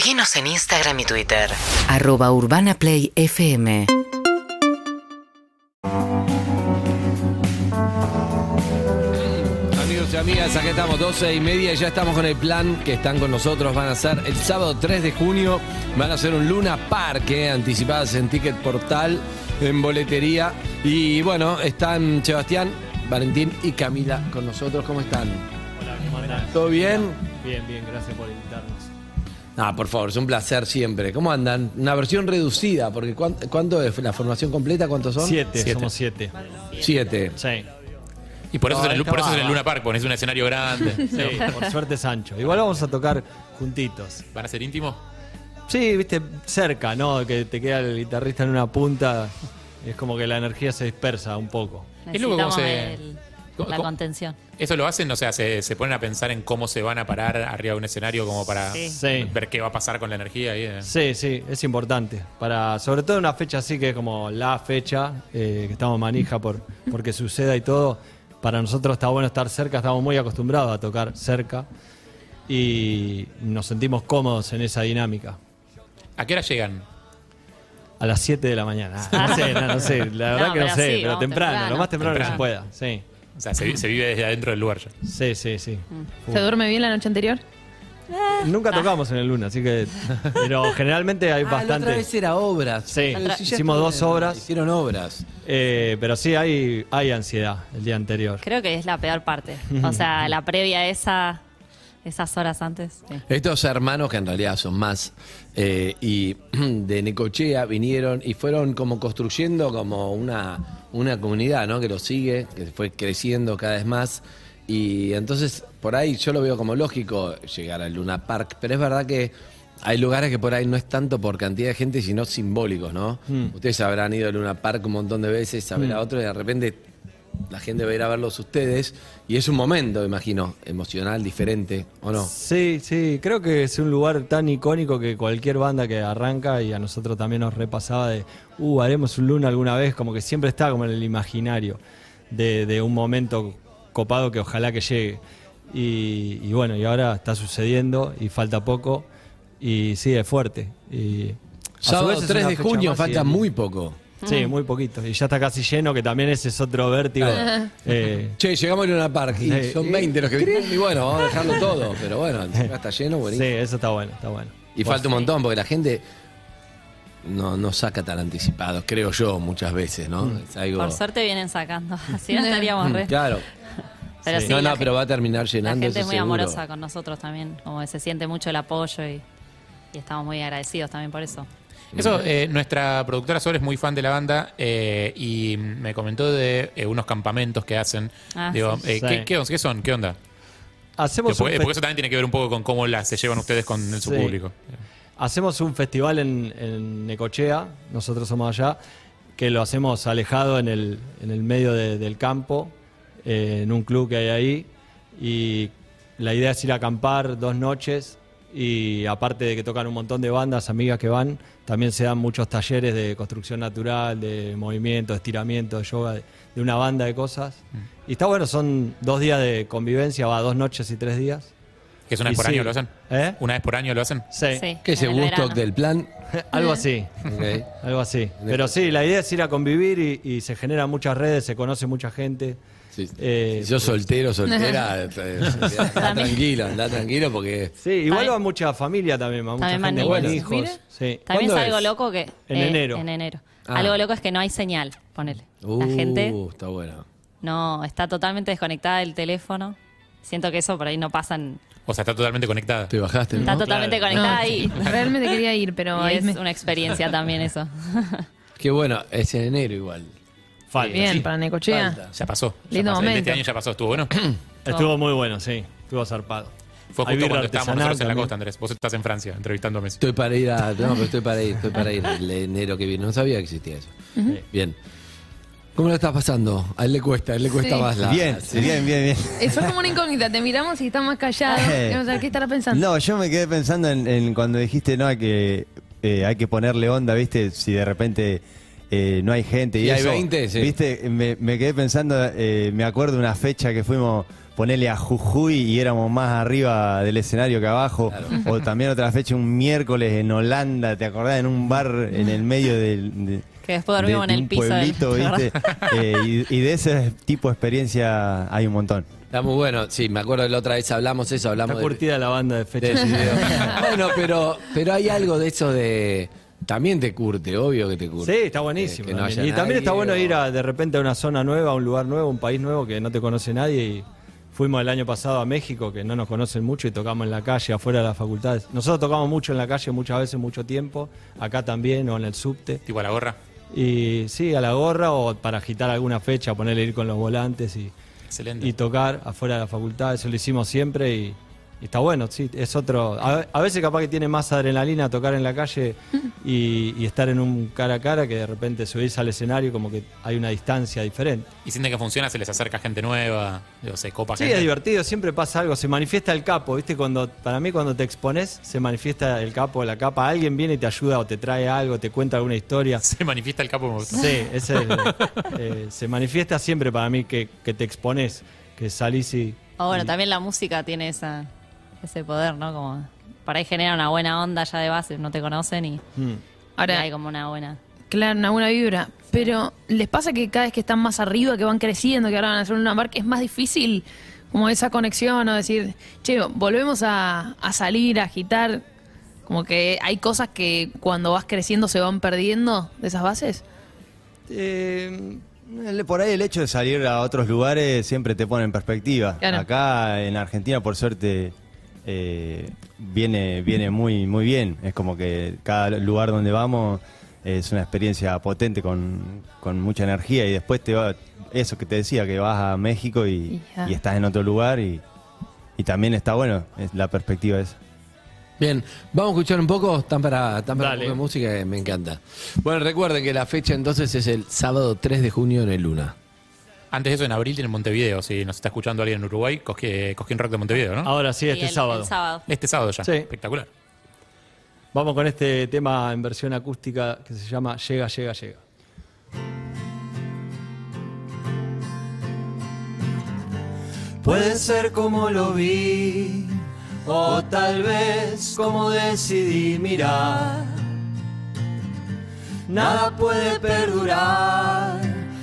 Seguinos en Instagram y Twitter. Arroba Urbana Play FM. Amigos y amigas, aquí estamos, 12 y media, y ya estamos con el plan que están con nosotros. Van a ser el sábado 3 de junio, van a hacer un Luna Park, eh, anticipadas en Ticket Portal, en boletería. Y bueno, están Sebastián, Valentín y Camila con nosotros. ¿Cómo están? Hola, ¿cómo andan? ¿Todo bien? Bien, bien, gracias por invitarnos. Ah, por favor, es un placer siempre. ¿Cómo andan? Una versión reducida, porque ¿cuán- ¿cuánto es la formación completa? ¿Cuántos son? Siete, Siete. somos siete. Siete. Sí, Y por eso, No, es, en el, esta por eso es en el va, Luna Park, pones un escenario grande. sí, por suerte es ancho. Igual vamos a tocar juntitos. ¿Van a ser íntimos? Sí, viste, cerca, ¿no? Que te queda el guitarrista en una punta. Es como que la energía se dispersa un poco. Es loco cómo se- la contención. ¿Eso lo hacen? O sea, se, se ponen a pensar en cómo se van a parar arriba de un escenario como para Sí. Sí. ver qué va a pasar con la energía ahí. eh? Sí, sí, es importante. Para, sobre todo en una fecha así que es como la fecha, eh, que estamos manija por porque suceda y todo. Para nosotros está bueno estar cerca, estamos muy acostumbrados a tocar cerca y nos sentimos cómodos en esa dinámica. ¿A qué hora llegan? A las 7 de la mañana. Ah, No sé, no, no sé, la verdad No, que no pero sé, sí, pero vamos temprano, temprano. lo más temprano, que se pueda. Sí, O sea, se, se vive desde adentro del lugar ya. sí, sí. sí. Mm. ¿Se duerme bien la noche anterior? Nunca tocamos en el Luna, así que. Pero generalmente hay Ah, la otra bastante. vez era obras. Sí, Pero si ya hicimos dos obras. Hicieron obras. Eh, pero sí hay, hay ansiedad el día anterior. Creo que es la peor parte. O sea, la previa a esa, esas horas antes. sí. Estos hermanos, que en realidad son más, eh, y de Necochea vinieron y fueron como construyendo como una, una comunidad, ¿no? Que los sigue, que fue creciendo cada vez más. Y entonces, por ahí yo lo veo como lógico llegar al Luna Park, pero es verdad que hay lugares que por ahí no es tanto por cantidad de gente, sino simbólicos, ¿no? Ustedes habrán ido al Luna Park un montón de veces a ver a otro y de repente la gente va a ir a verlos ustedes y es un momento, imagino, emocional, diferente, ¿o no? Sí, sí, creo que es un lugar tan icónico que cualquier banda que arranca y a nosotros también nos repasaba de, uh, haremos un Luna alguna vez, como que siempre está como en el imaginario de, de un momento copado que ojalá que llegue. Y, y bueno, y ahora está sucediendo y falta poco y sí, es fuerte. Y Sábado vez es 3 una de junio, y falta muy poco. Sí, muy poquito. Y ya está casi lleno, que también ese es otro vértigo. Eh, Che, llegamos a Luna Park y Sí. son 20 los que vienen y bueno, vamos a dejarlo todo, pero bueno, encima está lleno, sí, buenísimo. eso está bueno, está bueno. Y falta un montón porque la gente no, no saca tan anticipado, creo yo, muchas veces, ¿no? Mm. Es algo... Por suerte vienen sacando. Así no estaríamos re. Claro. Pero Sí. sí, no, la no, pero va a terminar La llenando gente es eso muy seguro. amorosa con nosotros también. Como que se siente mucho el apoyo y, y estamos muy agradecidos también por eso. Eso, eh, nuestra productora Sol es muy fan de la banda eh, y me comentó de eh, unos campamentos que hacen. Ah, Digo, sí. eh, Sí. ¿qué, qué on- qué son? ¿Qué onda? Hacemos porque, eso también tiene que ver un poco con cómo la, se llevan ustedes con su Sí. público. Hacemos un festival en, en Necochea, nosotros somos allá, que lo hacemos alejado en el, en el medio de- del campo, eh, en un club que hay ahí. Y la idea es ir a acampar dos noches y aparte de que tocan un montón de bandas, amigas que van, también se dan muchos talleres de construcción natural, de movimiento, de estiramiento, de yoga, de, de una banda de cosas. Y está bueno, son dos días de convivencia, va dos noches y tres días. ¿Que es una vez por sí. año lo hacen? ¿Eh? ¿Una vez por año lo hacen? Sí, Sí, ¿Qué es el Woodstock del plan? algo así. Ok. Algo así. Pero sí, la idea es ir a convivir y, y se generan muchas redes, se conoce mucha gente. Sí. Eh, si sos soltero, soltera, eh, anda tranquilo, anda tranquilo porque... Sí, igual va mucha familia también, va mucha También gente con hijos. Sí. También es ¿Cuándo algo es? loco que... En eh, enero. En enero. Ah. Algo loco es que no hay señal, ponele. Uh, La gente está bueno. no está totalmente desconectada del teléfono. Siento que eso por ahí no pasa en- O sea, está totalmente conectada. Te bajaste, ¿no? Está totalmente claro. conectada No, y, Realmente quería ir, pero y ahí es me... una experiencia también eso. Qué bueno, es en enero igual. Falta. Bien, Sí. para Necochea. Falta. Ya pasó. ya Lindo pasó. El de momento. Este año ya pasó. ¿Estuvo bueno? Estuvo muy bueno, sí. Estuvo zarpado. Fue Hay justo birra cuando estábamos artesanal nosotros en la también. costa, Andrés. Vos estás en Francia entrevistando a Messi. Estoy para ir a... No, pero estoy para ir, estoy para ir el enero que viene. No sabía que existía eso. Bien. ¿Cómo lo estás pasando? A él le cuesta, a él le cuesta Sí. más la... Bien, sí. bien, bien, bien. Eso es como una incógnita. Te miramos y está más callado. Eh. Qué estará pensando. No, yo me quedé pensando en, en cuando dijiste, no, hay que, eh, hay que ponerle onda, ¿viste? Si de repente eh, no hay gente. Y, Y hay eso, 20, sí. Viste, me, me quedé pensando, eh, me acuerdo de una fecha que fuimos ponerle a Jujuy y éramos más arriba del escenario que abajo. O también otra fecha, un miércoles en Holanda, ¿te acordás? En un bar en el medio del... de- Que después dormimos de- en el piso del- pueblito, ¿viste? Eh, y, y de ese tipo de experiencia hay un montón. Está muy bueno. Sí, me acuerdo que la otra vez hablamos eso, hablamos Está de, curtida la banda de de fecha. ese video. bueno, pero, pero hay algo de eso de. También te curte, obvio que te curte. Sí, está buenísimo. Que- que no también. haya y también está bueno o- ir a, de repente a una zona nueva, a un lugar nuevo, a un país nuevo que no te conoce nadie. Y fuimos el año pasado a México, que no nos conocen mucho, y tocamos en la calle, afuera de las facultades. Nosotros tocamos mucho en la calle, muchas veces, mucho tiempo. Acá también, o en el subte. Tipo a la gorra. Y sí, a la gorra o para agitar alguna fecha, ponerle ir con los volantes y, Excelente. y tocar afuera de la facultad. Eso lo hicimos siempre y, y está bueno, sí, es otro. A, a veces capaz que tiene más adrenalina tocar en la calle y, y estar en un cara a cara que de repente subirse al escenario como que hay una distancia diferente. Y sienten que funciona, se les acerca gente nueva, digo, se copa Sí, gente. es divertido, siempre pasa algo, se manifiesta el capo, ¿viste? Cuando, para mí cuando te expones, se manifiesta el capo, la capa, alguien viene y te ayuda o te trae algo, te cuenta alguna historia. Se manifiesta el capo. Sí, ese es el- eh, se manifiesta siempre para mí que, que te expones, que salís y... O bueno, también la música tiene esa, ese poder, ¿no? Como por ahí genera una buena onda ya de base, no te conocen y, Mm. y Ahora, hay como una buena. claro, una buena vibra. Pero ¿les pasa que cada vez que están más arriba, que van creciendo, que ahora van a hacer una marca, es más difícil como esa conexión o decir, che, volvemos a, a salir, a agitar? Como que hay cosas que cuando vas creciendo se van perdiendo de esas bases. Eh, por ahí el hecho de salir a otros lugares siempre te pone en perspectiva. Claro. Acá en Argentina, por suerte, eh, viene, viene muy, muy bien. Es como que cada lugar donde vamos es una experiencia potente con, con mucha energía y después te va, eso que te decía, que vas a México y, estás en otro lugar y, y también está bueno es la perspectiva esa. Bien, vamos a escuchar un poco. Están para, están para un poco de música, que me encanta. Bueno, recuerden que la fecha entonces es el sábado 3 de junio en el Luna. Antes de eso, en abril tiene Montevideo. Si nos está escuchando alguien en Uruguay, Cosquín Cosquín Rock de Montevideo, ¿no? Ahora sí, este el- sábado. El sábado. Este sábado ya. Sí. Espectacular. Vamos con este tema en versión acústica que se llama Llega, llega, llega. Puede ser como lo vi, o tal vez como decidí mirar. Nada puede perdurar,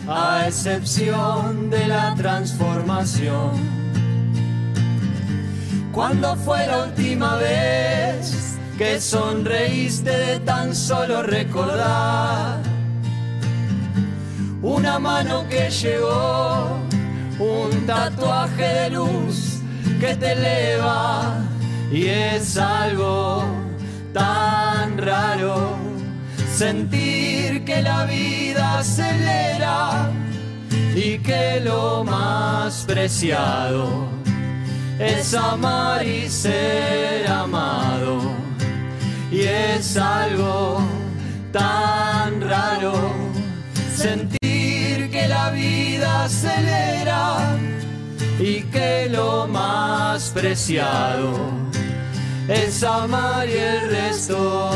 a excepción de la transformación. ¿Cuándo fue la última vez que sonreíste de tan solo recordar? Una mano que llegó, un tatuaje de luz que te eleva y es algo tan raro sentir la vida acelera y que lo más preciado es amar y ser amado. Y es algo tan raro sentir que la vida acelera y que lo más preciado es amar y el resto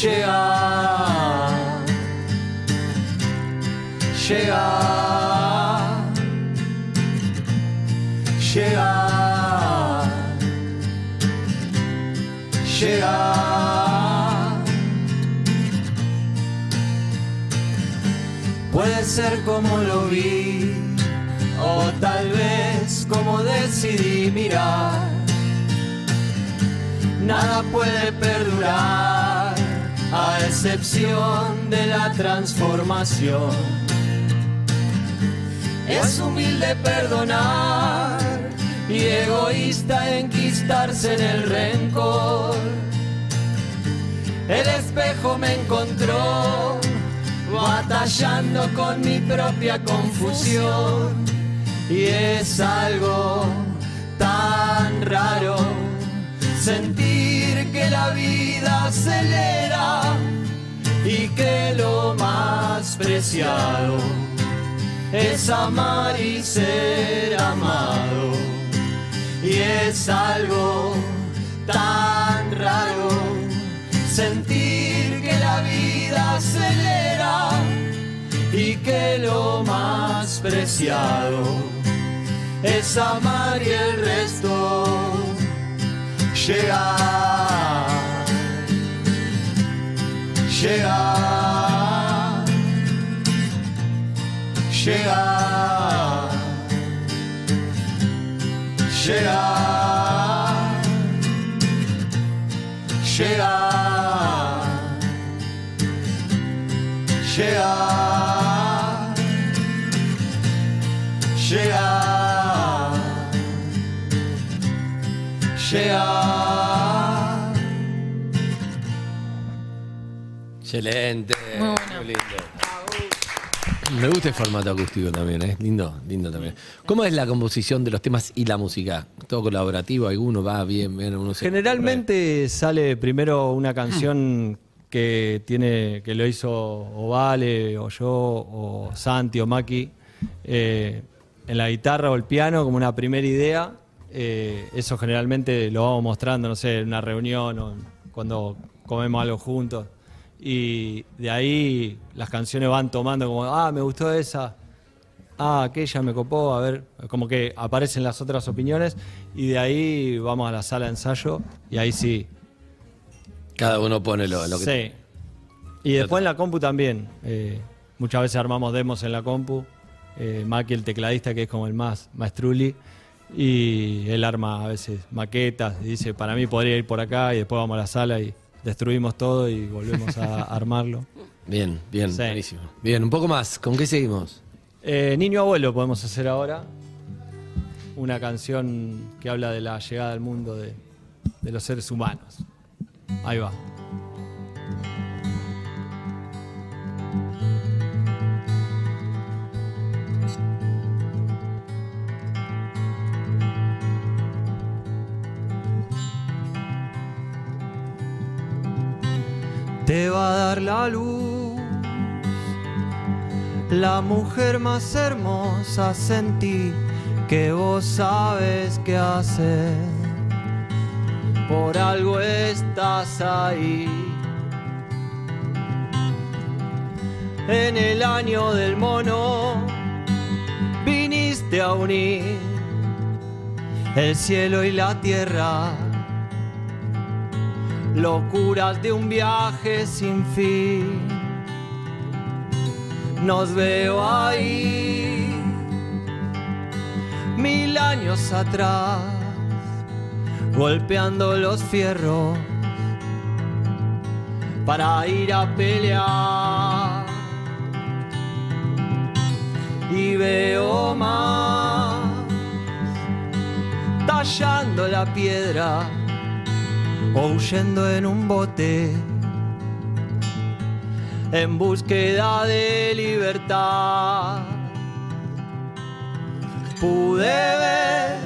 llega. Llega llega, llega. Puede ser como lo vi, o tal vez como decidí mirar. Nada puede perdurar, a excepción de la transformación. Es humilde perdonar y egoísta enquistarse en el rencor. El espejo me encontró batallando con mi propia confusión y es algo tan raro sentir que la vida acelera y que lo más preciado es amar y ser amado. Y es algo tan raro sentir que la vida acelera y que lo más preciado es amar y el resto llegar. Llegar. Llegar. Llegar. Llegar. Llegar. Llegar. Llegar. Excelente. Muy bueno. Muy lindo. Me gusta el formato acústico también, ¿eh? Lindo, lindo también. ¿Cómo es la composición de los temas y la música? ¿Todo colaborativo? ¿Alguno va bien? bien uno se- Generalmente sale primero una canción que tiene que lo hizo o Vale o yo o Santi o Maki eh, en la guitarra o el piano como una primera idea. Eh, eso generalmente lo vamos mostrando, no sé, en una reunión o cuando comemos algo juntos. Y de ahí las canciones van tomando como, ah, me gustó esa, ah, aquella me copó, a ver, como que aparecen las otras opiniones y de ahí vamos a la sala de ensayo y ahí sí. Cada uno pone lo, lo que... Sí. Y después en la compu también. eh, muchas veces armamos demos en la compu. Eh, Maki, el tecladista, que es como el más maestruli. Y él arma a veces maquetas y dice, para mí podría ir por acá y después vamos a la sala y destruimos todo y volvemos a armarlo. Bien, bien, Sí. buenísimo. Bien, un poco más. ¿Con qué seguimos? Eh, Niño Abuelo podemos hacer ahora. Una canción que habla de la llegada al mundo de, de los seres humanos. Ahí va. Te va a dar la luz la mujer más hermosa sentí que vos sabes qué hacer. Por algo estás ahí. En el año del mono viniste a unir el cielo y la tierra. Locuras de un viaje sin fin nos veo ahí, mil años atrás, golpeando los fierros para ir a pelear. Y veo más, tallando la piedra o huyendo en un bote en búsqueda de libertad. Pude ver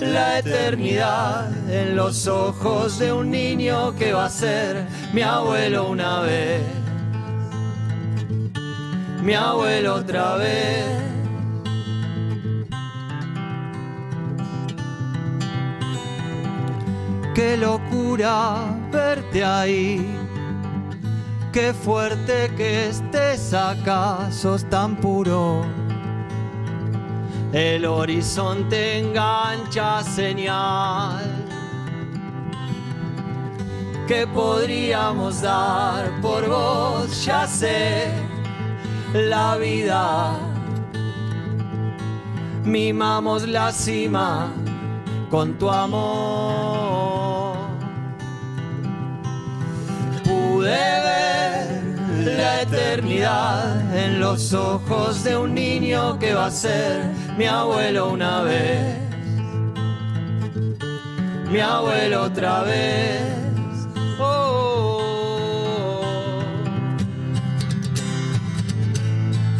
la eternidad en los ojos de un niño que va a ser mi abuelo una vez, mi abuelo otra vez. Qué locura verte ahí qué fuerte que estés acá, tan puro. El horizonte engancha señal que podríamos dar por vos, ya sé, la vida. Mimamos la cima con tu amor. Pude ver la eternidad en los ojos de un niño que va a ser mi abuelo una vez, mi abuelo otra vez. Oh.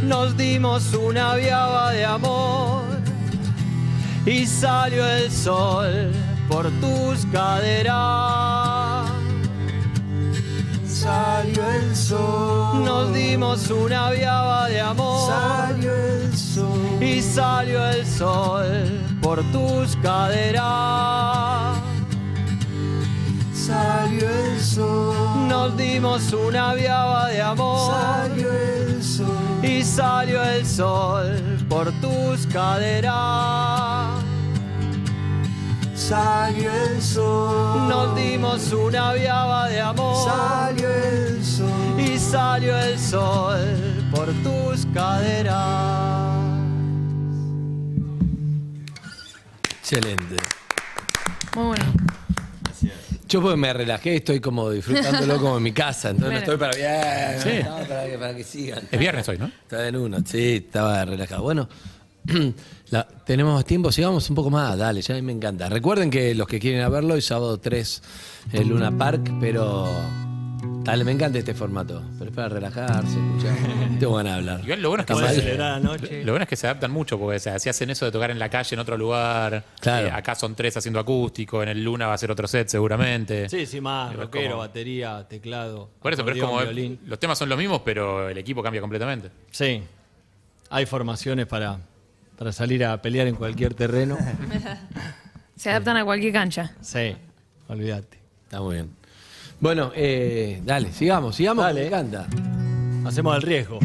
Nos dimos una viaba de amor y salió el sol por tus caderas Salió el sol. Nos dimos una viaba de amor. Salió el sol. Y salió el sol por tus caderas. Salió el sol. Nos dimos una viaba de amor Salió el sol. y salió el sol por tus caderas. Salió el sol. Nos dimos una viaba de amor Salió el sol. y salió el sol por tus caderas. Excelente. Muy bueno. Yo pues me relajé, estoy como disfrutándolo como en mi casa, entonces no estoy para bien, Sí. no, para, que, para que sigan. Es viernes hoy, ¿no? Estaba en uno, sí, estaba relajado. Bueno, la- tenemos tiempo, sigamos un poco más, dale, ya a mí me encanta. Recuerden que los que quieren a verlo, el sábado 3 en Luna Park, pero dale, me encanta este formato. Pero es para relajarse, escuchar. Tengo ganas de hablar. Igual lo bueno es que Está Puedes mal. celebrar anoche. Lo bueno es que se adaptan mucho, porque o sea, si hacen eso de tocar en la calle en otro lugar, Claro. eh, acá son tres haciendo acústico, en el Luna va a ser otro set seguramente. Sí, sí, más rockero, como- batería, teclado. Por eso, pero es como violín. los temas son los mismos, pero el equipo cambia completamente. Sí, hay formaciones para, para salir a pelear en cualquier terreno. Se adaptan a cualquier cancha. Sí, olvídate. Está muy bien. Bueno, eh, dale, sigamos, sigamos, Dale. me encanta. Hacemos el riesgo.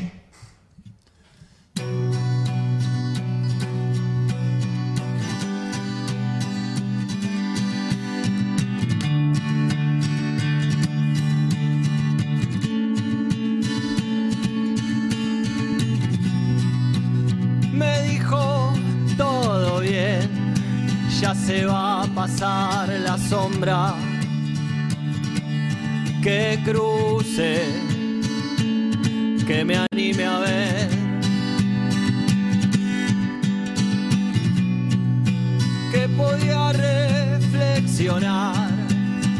Ya se va a pasar la sombra que cruce, que me anime a ver. Que podía reflexionar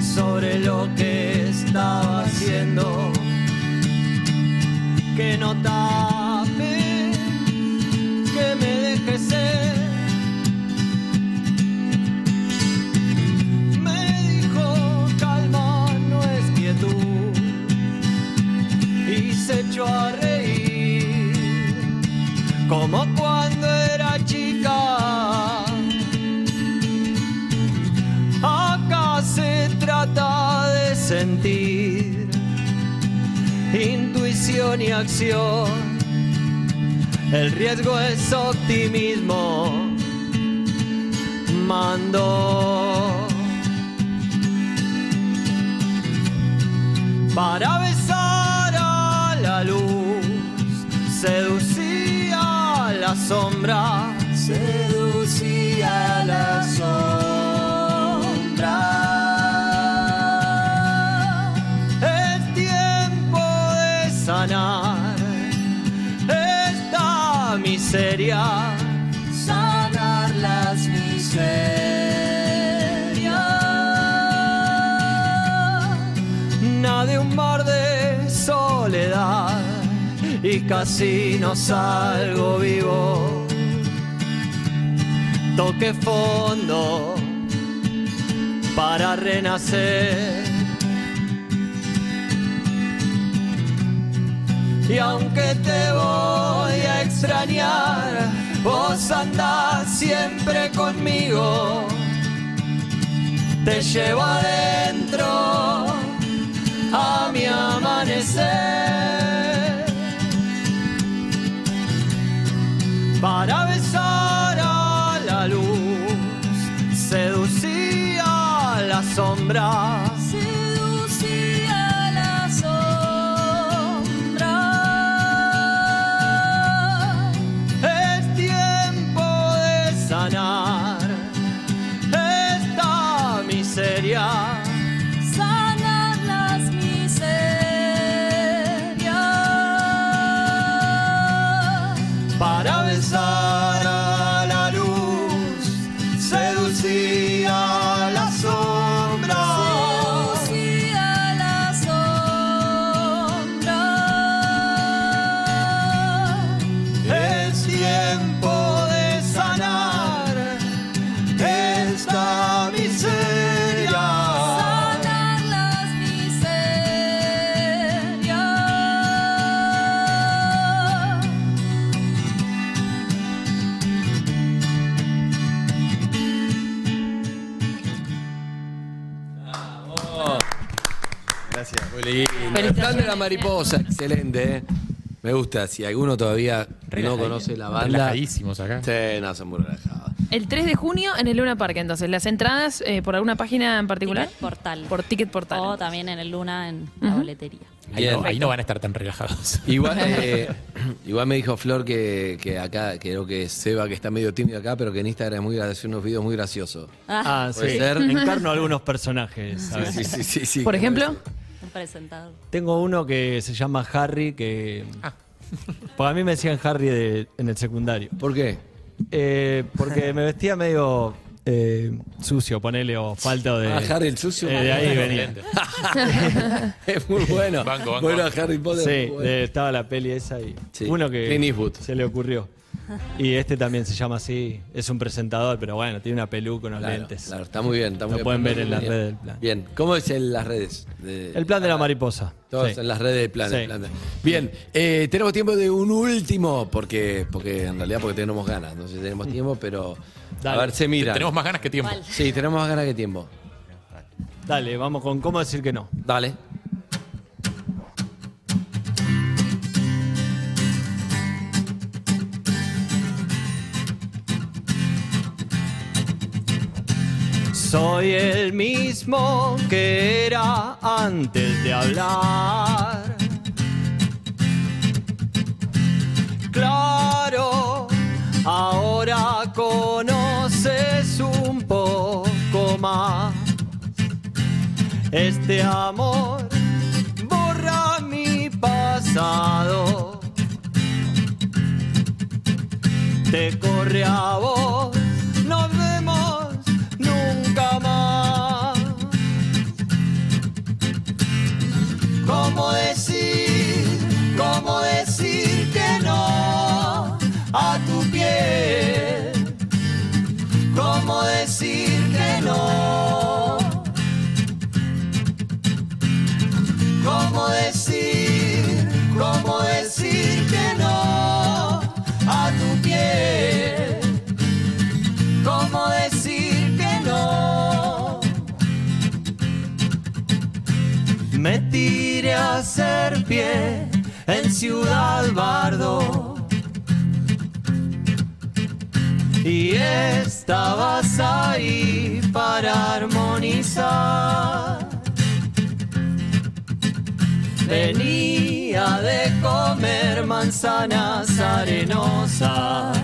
sobre lo que estaba haciendo. Que no se echó a reír, como cuando era chica. Acá se trata de sentir intuición y acción. El riesgo es optimismo. Mando para seducía la sombra, Seducía la sombra. Es tiempo de sanar esta miseria. Sanar las miserias. Y casi no salgo vivo. Toque fondo para renacer. Y aunque te voy a extrañar, vos andás siempre conmigo. Te llevo adentro a mi amanecer. Para besar a la luz, seducía la sombra. De la mariposa, excelente, ¿eh? Me gusta. Si alguno todavía no conoce la banda. relajadísimos acá. Sí, no, son muy relajados. El 3 de junio en el Luna Park, entonces. ¿Las entradas eh, por alguna página en particular? Ticket Portal. Por Ticket Portal. O también en el Luna en la boletería. Ahí no, ahí no van a estar tan relajados. Igual, eh, igual me dijo Flor que, que acá, creo que Seba, que está medio tímido acá, pero que en Instagram es muy gracioso, hace unos videos muy graciosos. Ah, ¿Puede sí. ser? Encarno algunos personajes. Sí, sí, sí, sí, sí. Por ejemplo, presentador. Tengo uno que se llama Harry, que... Porque a mí me decían Harry de- en el secundario. ¿Por qué? Eh, porque me vestía medio eh, sucio, ponele, o falta de... Ah, Harry el sucio. Eh, de ahí venía. Es muy bueno. Banco, banco, bueno. Harry Potter. Sí, bueno. estaba la peli esa y Sí. uno que Clint Eastwood. se le ocurrió. Y este también se llama así, es un presentador, pero bueno, tiene una peluca, unos Claro, lentes. claro, está muy bien. Está muy Lo bien. pueden ver en las redes del plan. Bien, ¿cómo es en las redes? de- El plan de la mariposa. Todos Sí. en las redes del plan. Sí. del plan de- Bien, eh, tenemos tiempo de un último, porque, porque en realidad porque tenemos ganas, no sé si tenemos tiempo, pero Dale. a ver, se mira. Tenemos más ganas que tiempo. Sí, tenemos más ganas que tiempo. Dale, vamos con cómo decir que no. Dale. Soy el mismo que era antes de hablar. Claro, ahora conoces un poco más. Este amor borra mi pasado. Te corre a vos, en Ciudad Bardo. Y estabas ahí para armonizar. Venía de comer manzanas arenosas.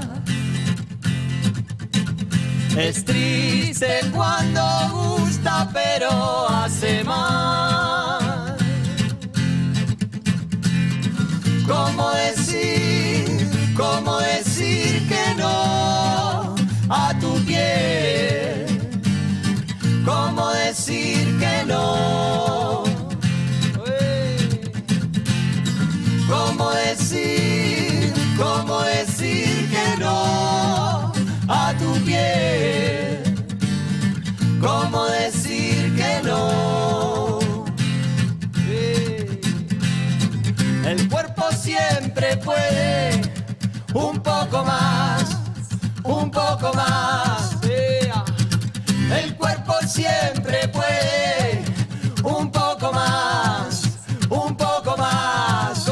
Es triste cuando gusta, pero hace mal. ¿Cómo decir, cómo decir que no a tu piel? ¿Cómo decir que no? ¿Cómo decir, cómo decir que no a tu piel? ¿Cómo decir que no? Un poco más, un poco más. El cuerpo siempre puede un poco más, un poco más.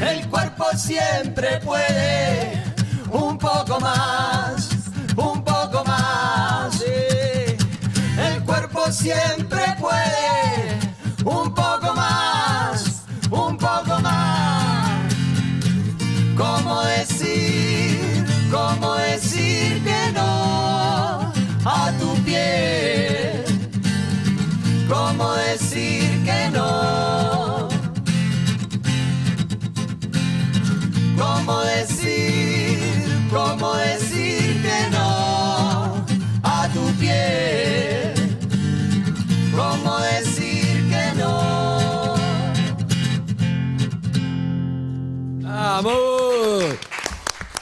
El cuerpo siempre puede un poco más, un poco más. El cuerpo siempre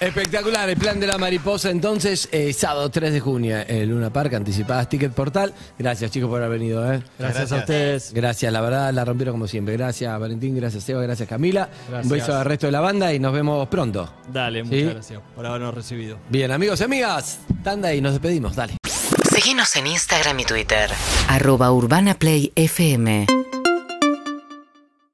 Espectacular, el plan de la mariposa. Entonces, eh, sábado 3 de junio, en Luna Park, anticipadas Ticket Portal. Gracias, chicos, por haber venido. ¿eh? Gracias, a ustedes. Gracias, la verdad, la rompieron como siempre. Gracias, Valentín, gracias, Seba, gracias, Camila. Gracias. Un beso al resto de la banda y nos vemos pronto. Dale, ¿Sí? muchas gracias por habernos recibido. Bien, amigos y amigas, tanda y nos despedimos. Dale. Seguinos en Instagram y Twitter. Arroba Urbana Play FM